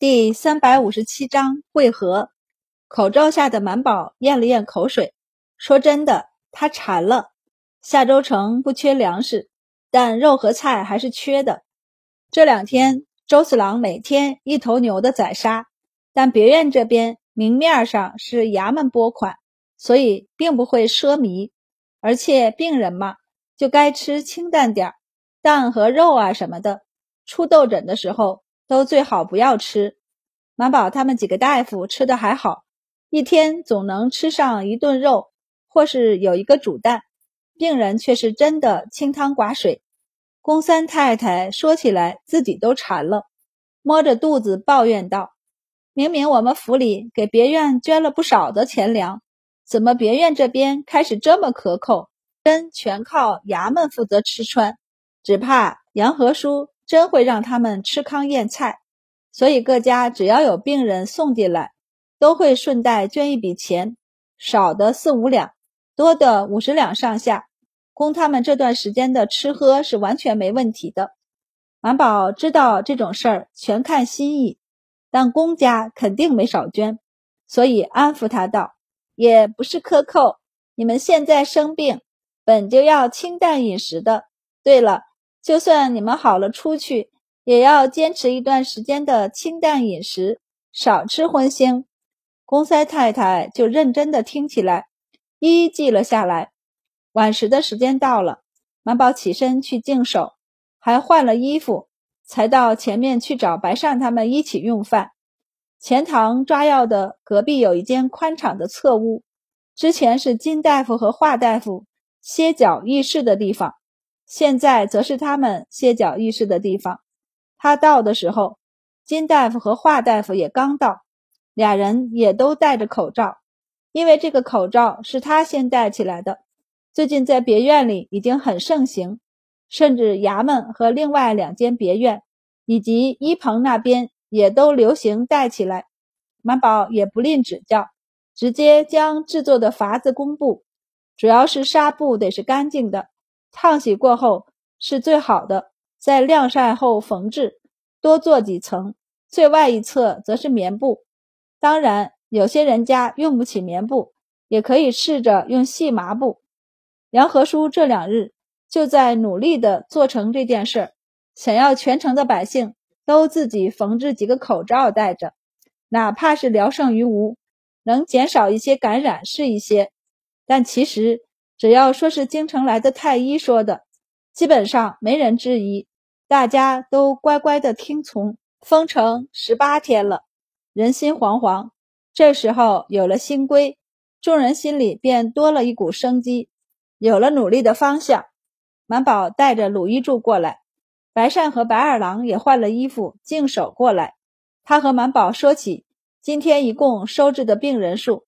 第三百五十七章会合。口罩下的满宝咽了咽口水，说：“真的，他馋了。下周城不缺粮食，但肉和菜还是缺的。这两天，周四郎每天一头牛的宰杀，但别院这边明面上是衙门拨款，所以并不会奢靡。而且病人嘛，就该吃清淡点儿蛋和肉啊什么的。出痘疹的时候。”都最好不要吃。满宝他们几个大夫吃的还好，一天总能吃上一顿肉，或是有一个煮蛋。病人却是真的清汤寡水。公三太太说起来自己都馋了，摸着肚子抱怨道：“明明我们府里给别院捐了不少的钱粮，怎么别院这边开始这么克扣？真全靠衙门负责吃穿，只怕杨和叔。”真会让他们吃糠咽菜，所以各家只要有病人送进来，都会顺带捐一笔钱，少的四五两，多的五十两上下，供他们这段时间的吃喝是完全没问题的。满宝知道这种事儿全看心意，但公家肯定没少捐，所以安抚他道：“也不是克扣，你们现在生病，本就要清淡饮食的。对了。”就算你们好了出去，也要坚持一段时间的清淡饮食，少吃荤腥。公三太太就认真的听起来，一一记了下来。晚食的时间到了，满宝起身去净手，还换了衣服，才到前面去找白善他们一起用饭。钱塘抓药的隔壁有一间宽敞的侧屋，之前是金大夫和华大夫歇脚议事的地方。现在则是他们歇脚议事的地方。他到的时候，金大夫和华大夫也刚到，俩人也都戴着口罩，因为这个口罩是他先戴起来的。最近在别院里已经很盛行，甚至衙门和另外两间别院以及一棚那边也都流行戴起来。满宝也不吝指教，直接将制作的法子公布，主要是纱布得是干净的。烫洗过后是最好的，在晾晒后缝制，多做几层。最外一侧则是棉布。当然，有些人家用不起棉布，也可以试着用细麻布。杨和叔这两日就在努力的做成这件事儿，想要全城的百姓都自己缝制几个口罩戴着，哪怕是聊胜于无，能减少一些感染是一些。但其实。只要说是京城来的太医说的，基本上没人质疑，大家都乖乖的听从。封城十八天了，人心惶惶。这时候有了新规，众人心里便多了一股生机，有了努力的方向。满宝带着鲁一柱过来，白善和白二郎也换了衣服，净手过来。他和满宝说起今天一共收治的病人数，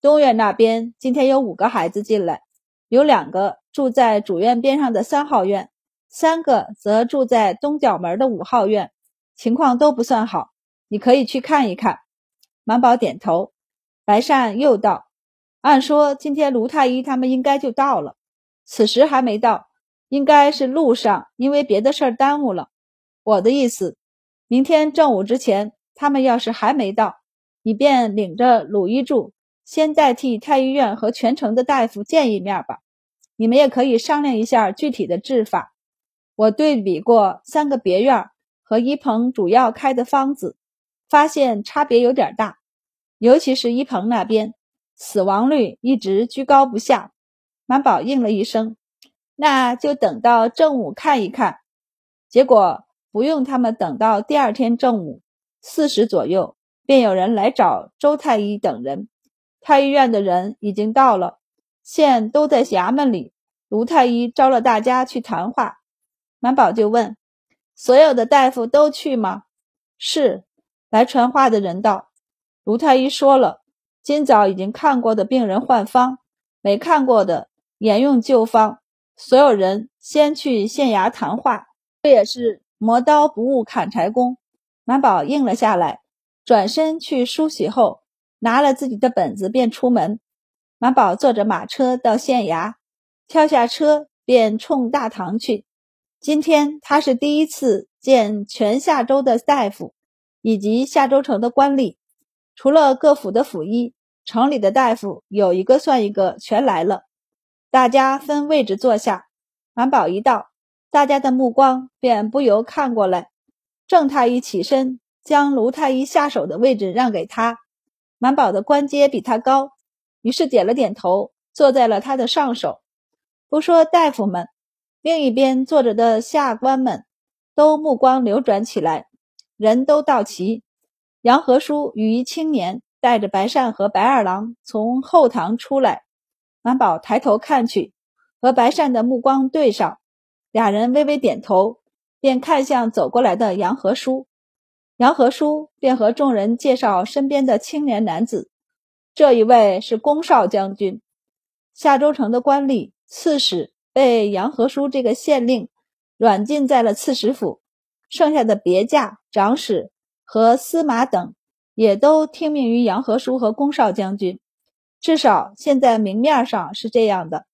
东院那边今天有五个孩子进来。有两个住在主院边上的三号院，三个则住在东角门的五号院，情况都不算好。你可以去看一看。满宝点头。白善又道：“按说今天卢太医他们应该就到了，此时还没到，应该是路上，因为别的事儿耽误了。我的意思，明天正午之前，他们要是还没到，你便领着鲁一柱。”先代替太医院和全城的大夫见一面吧，你们也可以商量一下具体的治法。我对比过三个别院和一鹏主要开的方子，发现差别有点大，尤其是一鹏那边死亡率一直居高不下。满宝应了一声，那就等到正午看一看。结果不用他们等到第二天正午四时左右，便有人来找周太医等人。太医院的人已经到了，现都在衙门里。卢太医招了大家去谈话。满宝就问：“所有的大夫都去吗？”是。来传话的人道：“卢太医说了，今早已经看过的病人换方，没看过的沿用旧方。所有人先去县衙谈话。这也是磨刀不误砍柴工。”满宝应了下来，转身去梳洗后。拿了自己的本子便出门，满宝坐着马车到县衙，跳下车便冲大堂去。今天他是第一次见全下州的大夫，以及夏州城的官吏，除了各府的府医，城里的大夫有一个算一个，全来了。大家分位置坐下。满宝一到，大家的目光便不由看过来。郑太医起身，将卢太医下手的位置让给他。满宝的官阶比他高，于是点了点头，坐在了他的上手。不说大夫们，另一边坐着的下官们都目光流转起来。人都到齐，杨和叔与一青年带着白善和白二郎从后堂出来。满宝抬头看去。和白善的目光对上，俩人微微点头，便看向走过来的杨和书。杨和书便和众人介绍身边的青年男子：“这一位是龚少将军，夏州城的官吏刺史，被杨和书这个县令软禁在了刺史府。剩下的别驾、长史和司马等，也都听命于杨和书和龚少将军。至少现在明面上是这样的。”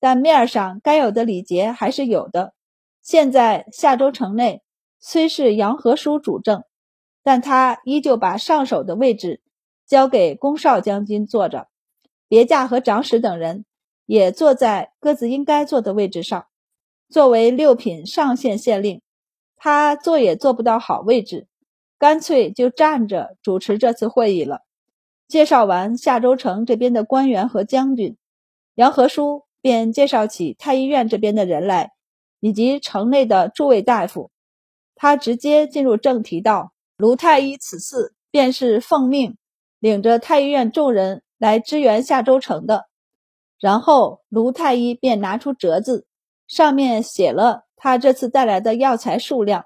但面上该有的礼节还是有的。现在夏州城内虽是杨和书主政，但他依旧把上首的位置交给龚少将军坐着，别驾和长史等人也坐在各自应该坐的位置上。作为六品上县县令，他坐也坐不到好位置，干脆就站着主持这次会议了。介绍完夏州城这边的官员和将军，杨和书。便介绍起太医院这边的人来，以及城内的诸位大夫。他直接进入正题道：“卢太医此次便是奉命领着太医院众人来支援夏州城的。”然后卢太医便拿出折子，上面写了他这次带来的药材数量。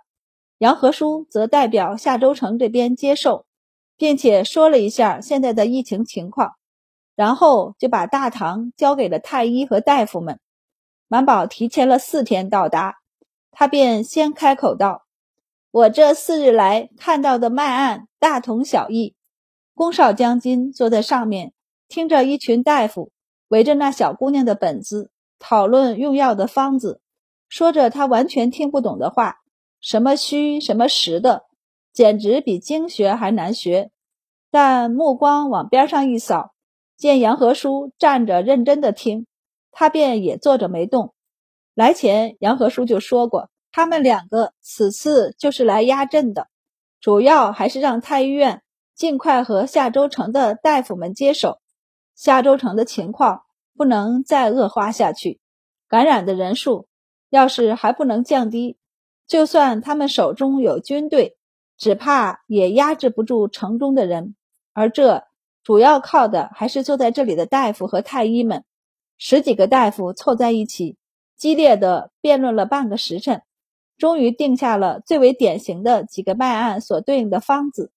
杨和书则代表夏州城这边接受，并且说了一下现在的疫情情况。然后就把大堂交给了太医和大夫们。满宝提前了四天到达，他便先开口道：“我这四日来看到的脉案大同小异。”宫少将军坐在上面，听着一群大夫围着那小姑娘的本子讨论用药的方子，说着他完全听不懂的话，什么虚什么实的，简直比经学还难学。但目光往边上一扫。见杨和书站着认真的听，他便也坐着没动。来前，杨和书就说过，他们两个此次就是来压阵的，主要还是让太医院尽快和夏州城的大夫们接手。夏州城的情况不能再恶化下去，感染的人数要是还不能降低，就算他们手中有军队，只怕也压制不住城中的人，而这。主要靠的还是坐在这里的大夫和太医们，十几个大夫凑在一起，激烈的辩论了半个时辰，终于定下了最为典型的几个脉案所对应的方子，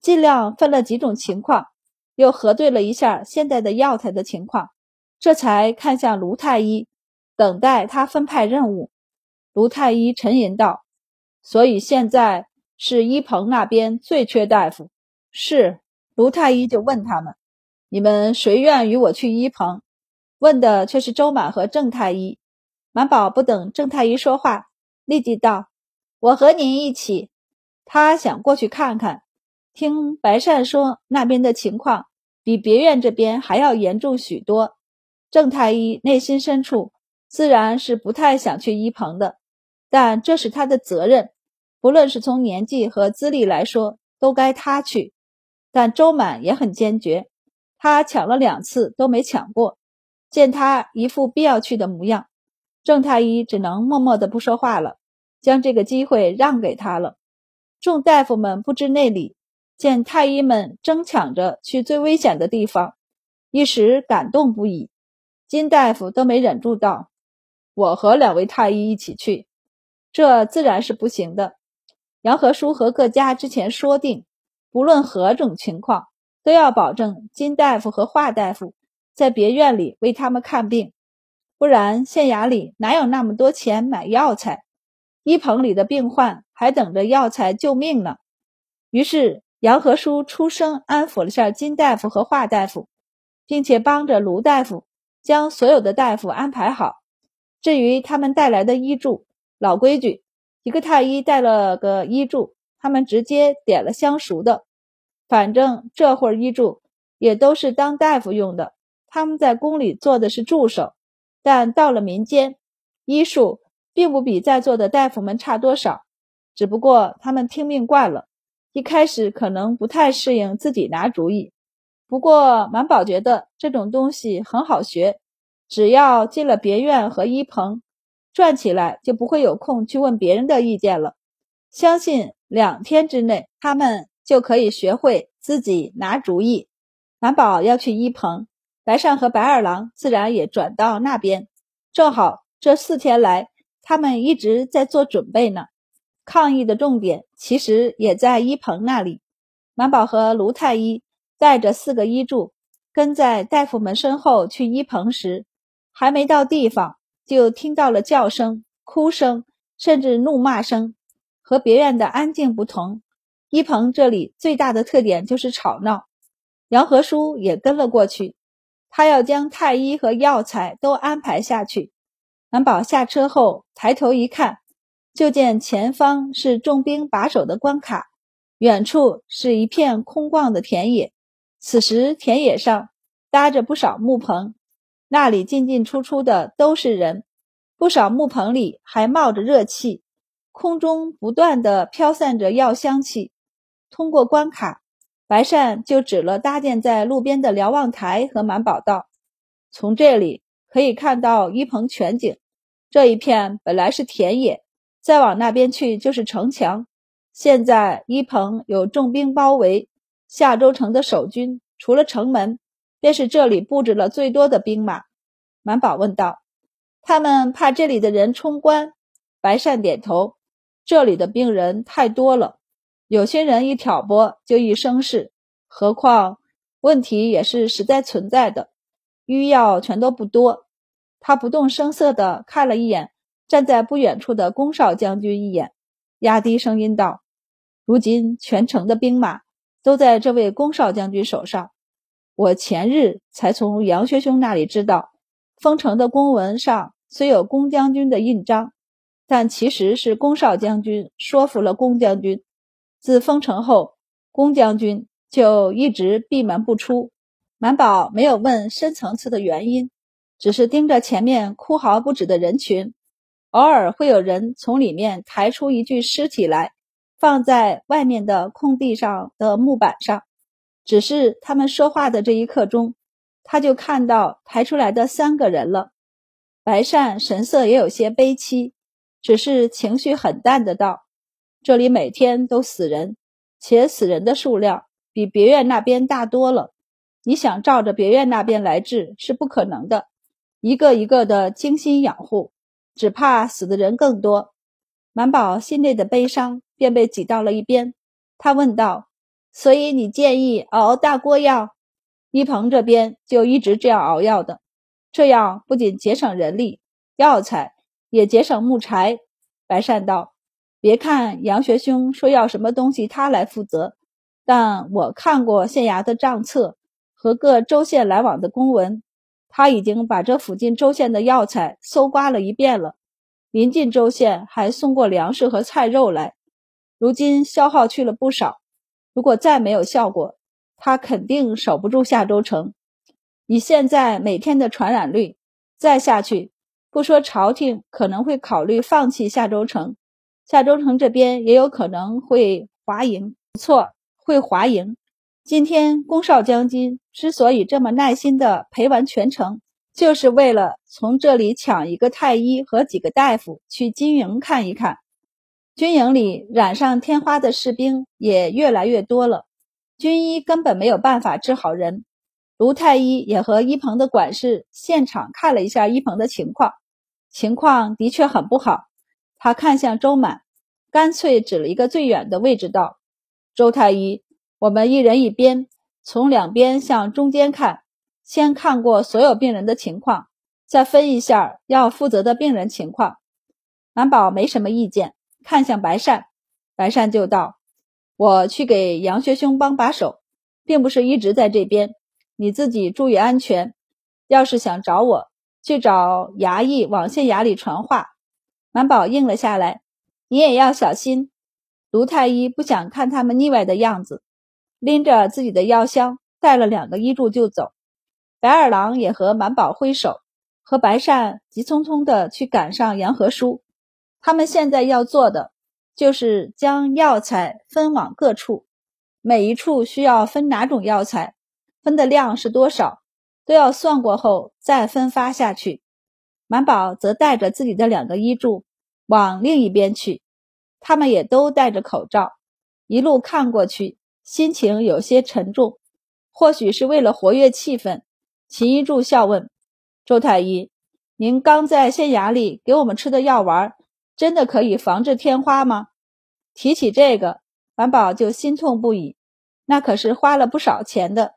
尽量分了几种情况，又核对了一下现在的药材的情况，这才看向卢太医，等待他分派任务。卢太医沉吟道：“所以现在是一鹏那边最缺大夫，是。”卢太医就问他们：“你们谁愿与我去医棚？”问的却是周满和郑太医。满宝不等郑太医说话，立即道：“我和您一起。”他想过去看看。听白善说，那边的情况比别院这边还要严重许多。郑太医内心深处自然是不太想去医棚的，但这是他的责任，不论是从年纪和资历来说，都该他去。但周满也很坚决，他抢了两次都没抢过。见他一副必要去的模样，郑太医只能默默的不说话了，将这个机会让给他了。众大夫们不知内里，见太医们争抢着去最危险的地方，一时感动不已。金大夫都没忍住道：“我和两位太医一起去，这自然是不行的。杨和书和各家之前说定。”不论何种情况，都要保证金大夫和华大夫在别院里为他们看病，不然县衙里哪有那么多钱买药材？医棚里的病患还等着药材救命呢。于是杨和书出声安抚了下金大夫和华大夫，并且帮着卢大夫将所有的大夫安排好。至于他们带来的医助，老规矩，一个太医带了个医助。他们直接点了相熟的。反正这会儿医助也都是当大夫用的，他们在宫里做的是助手，但到了民间，医术并不比在座的大夫们差多少。只不过他们听命惯了，一开始可能不太适应自己拿主意。不过满宝觉得这种东西很好学，只要进了别院和医棚，转起来就不会有空去问别人的意见了。相信两天之内，他们就可以学会自己拿主意。满宝要去医棚，白善和白二郎自然也转到那边。正好这四天来，他们一直在做准备呢。抗议的重点其实也在医棚那里。满宝和卢太医。带着四个医助跟在大夫们身后去医棚时，还没到地方，就听到了叫声、哭声，甚至怒骂声。和别院的安静不同，医棚这里最大的特点就是吵闹。杨和书也跟了过去，他要将太医和药材都安排下去。满宝下车后抬头一看，就见前方是重兵把守的关卡，远处是一片空旷的田野。此时，田野上搭着不少木棚，那里进进出出的都是人。不少木棚里还冒着热气，空中不断的飘散着药香气。通过关卡，白善就指了搭建在路边的瞭望台和满宝道：“从这里可以看到一棚全景。这一片本来是田野，再往那边去就是城墙。现在一棚有重兵包围。”夏州城的守军除了城门，便是这里布置了最多的兵马。满宝问道：“他们怕这里的人冲关？”白善点头：“这里的兵人太多了，有些人一挑拨就一生事。何况问题也是实在存在的，医药全都不多。”他不动声色地看了一眼站在不远处的宫少将军一眼，压低声音道：“如今全城的兵马。”都在这位宫少将军手上。我前日才从杨学兄那里知道，封城的公文上虽有宫将军的印章，但其实是宫少将军说服了宫将军。自封城后，宫将军就一直闭门不出。满宝没有问深层次的原因，只是盯着前面哭嚎不止的人群，偶尔会有人从里面抬出一具尸体来。放在外面的空地上的木板上，只是他们说话的这一刻钟，他就看到抬出来的三个人了。白善神色也有些悲戚，只是情绪很淡的道：“这里每天都死人，且死人的数量比别院那边大多了。你想照着别院那边来治是不可能的，一个一个的精心养护，只怕死的人更多。”满宝心内的悲伤。便被挤到了一边。他问道：“所以你建议熬大锅药？”一鹏这边就一直这样熬药的，这样不仅节省人力、药材，也节省木柴。白善道：“别看杨学兄说要什么东西他来负责，但我看过县衙的账册和各州县来往的公文，他已经把这附近州县的药材搜刮了一遍了。临近州县还送过粮食和菜肉来。”如今消耗去了不少，如果再没有效果，他肯定守不住下州城。以现在每天的传染率，再下去，不说朝廷可能会考虑放弃下州城，夏州城这边也有可能会华营。不错，会华营。今天宫少将军之所以这么耐心地陪完全程，就是为了从这里抢一个太医和几个大夫去军营看一看。军营里染上天花的士兵也越来越多了，军医根本没有办法治好人。卢太医也和一鹏的管事现场看了一下一鹏的情况，情况的确很不好。他看向周满，干脆指了一个最远的位置道：“周太医，我们一人一边，从两边向中间看，先看过所有病人的情况，再分一下要负责的病人情况。”满宝没什么意见。看向白善，白善就道：“我去给杨学兄帮把手，并不是一直在这边。你自己注意安全。要是想找我，去找衙役往县衙里传话。”满宝应了下来：“你也要小心。”卢太医不想看他们腻歪的样子，拎着自己的药箱，带了两个医助就走。白二郎也和满宝挥手，和白善急匆匆地去赶上杨和书。他们现在要做的，就是将药材分往各处，每一处需要分哪种药材，分的量是多少，都要算过后再分发下去。满宝则带着自己的两个医助往另一边去。他们也都戴着口罩，一路看过去，心情有些沉重。或许是为了活跃气氛，秦一柱笑问周太医：“您刚在县衙里给我们吃的药丸，真的可以防治天花吗？”提起这个，满宝就心痛不已。那可是花了不少钱的，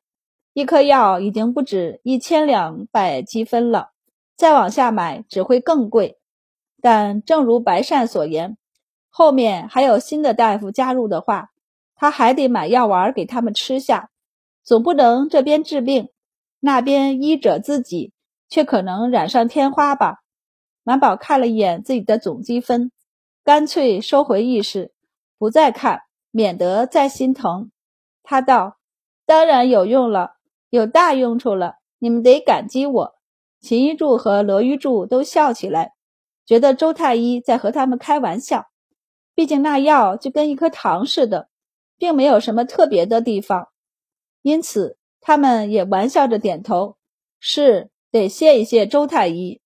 一颗药已经不止一千两百积分了，再往下买只会更贵。但正如白善所言。后面还有新的大夫加入的话，他还得买药丸给他们吃下，总不能这边治病，那边医者自己却可能染上天花吧？满宝看了一眼自己的总积分，干脆收回意识，不再看，免得再心疼。他道：“当然有用了，有大用处了，你们得感激我。”秦一柱和罗玉柱都笑起来，觉得周太医在和他们开玩笑。毕竟那药就跟一颗糖似的，并没有什么特别的地方，因此他们也玩笑着点头，是得谢一谢周太医。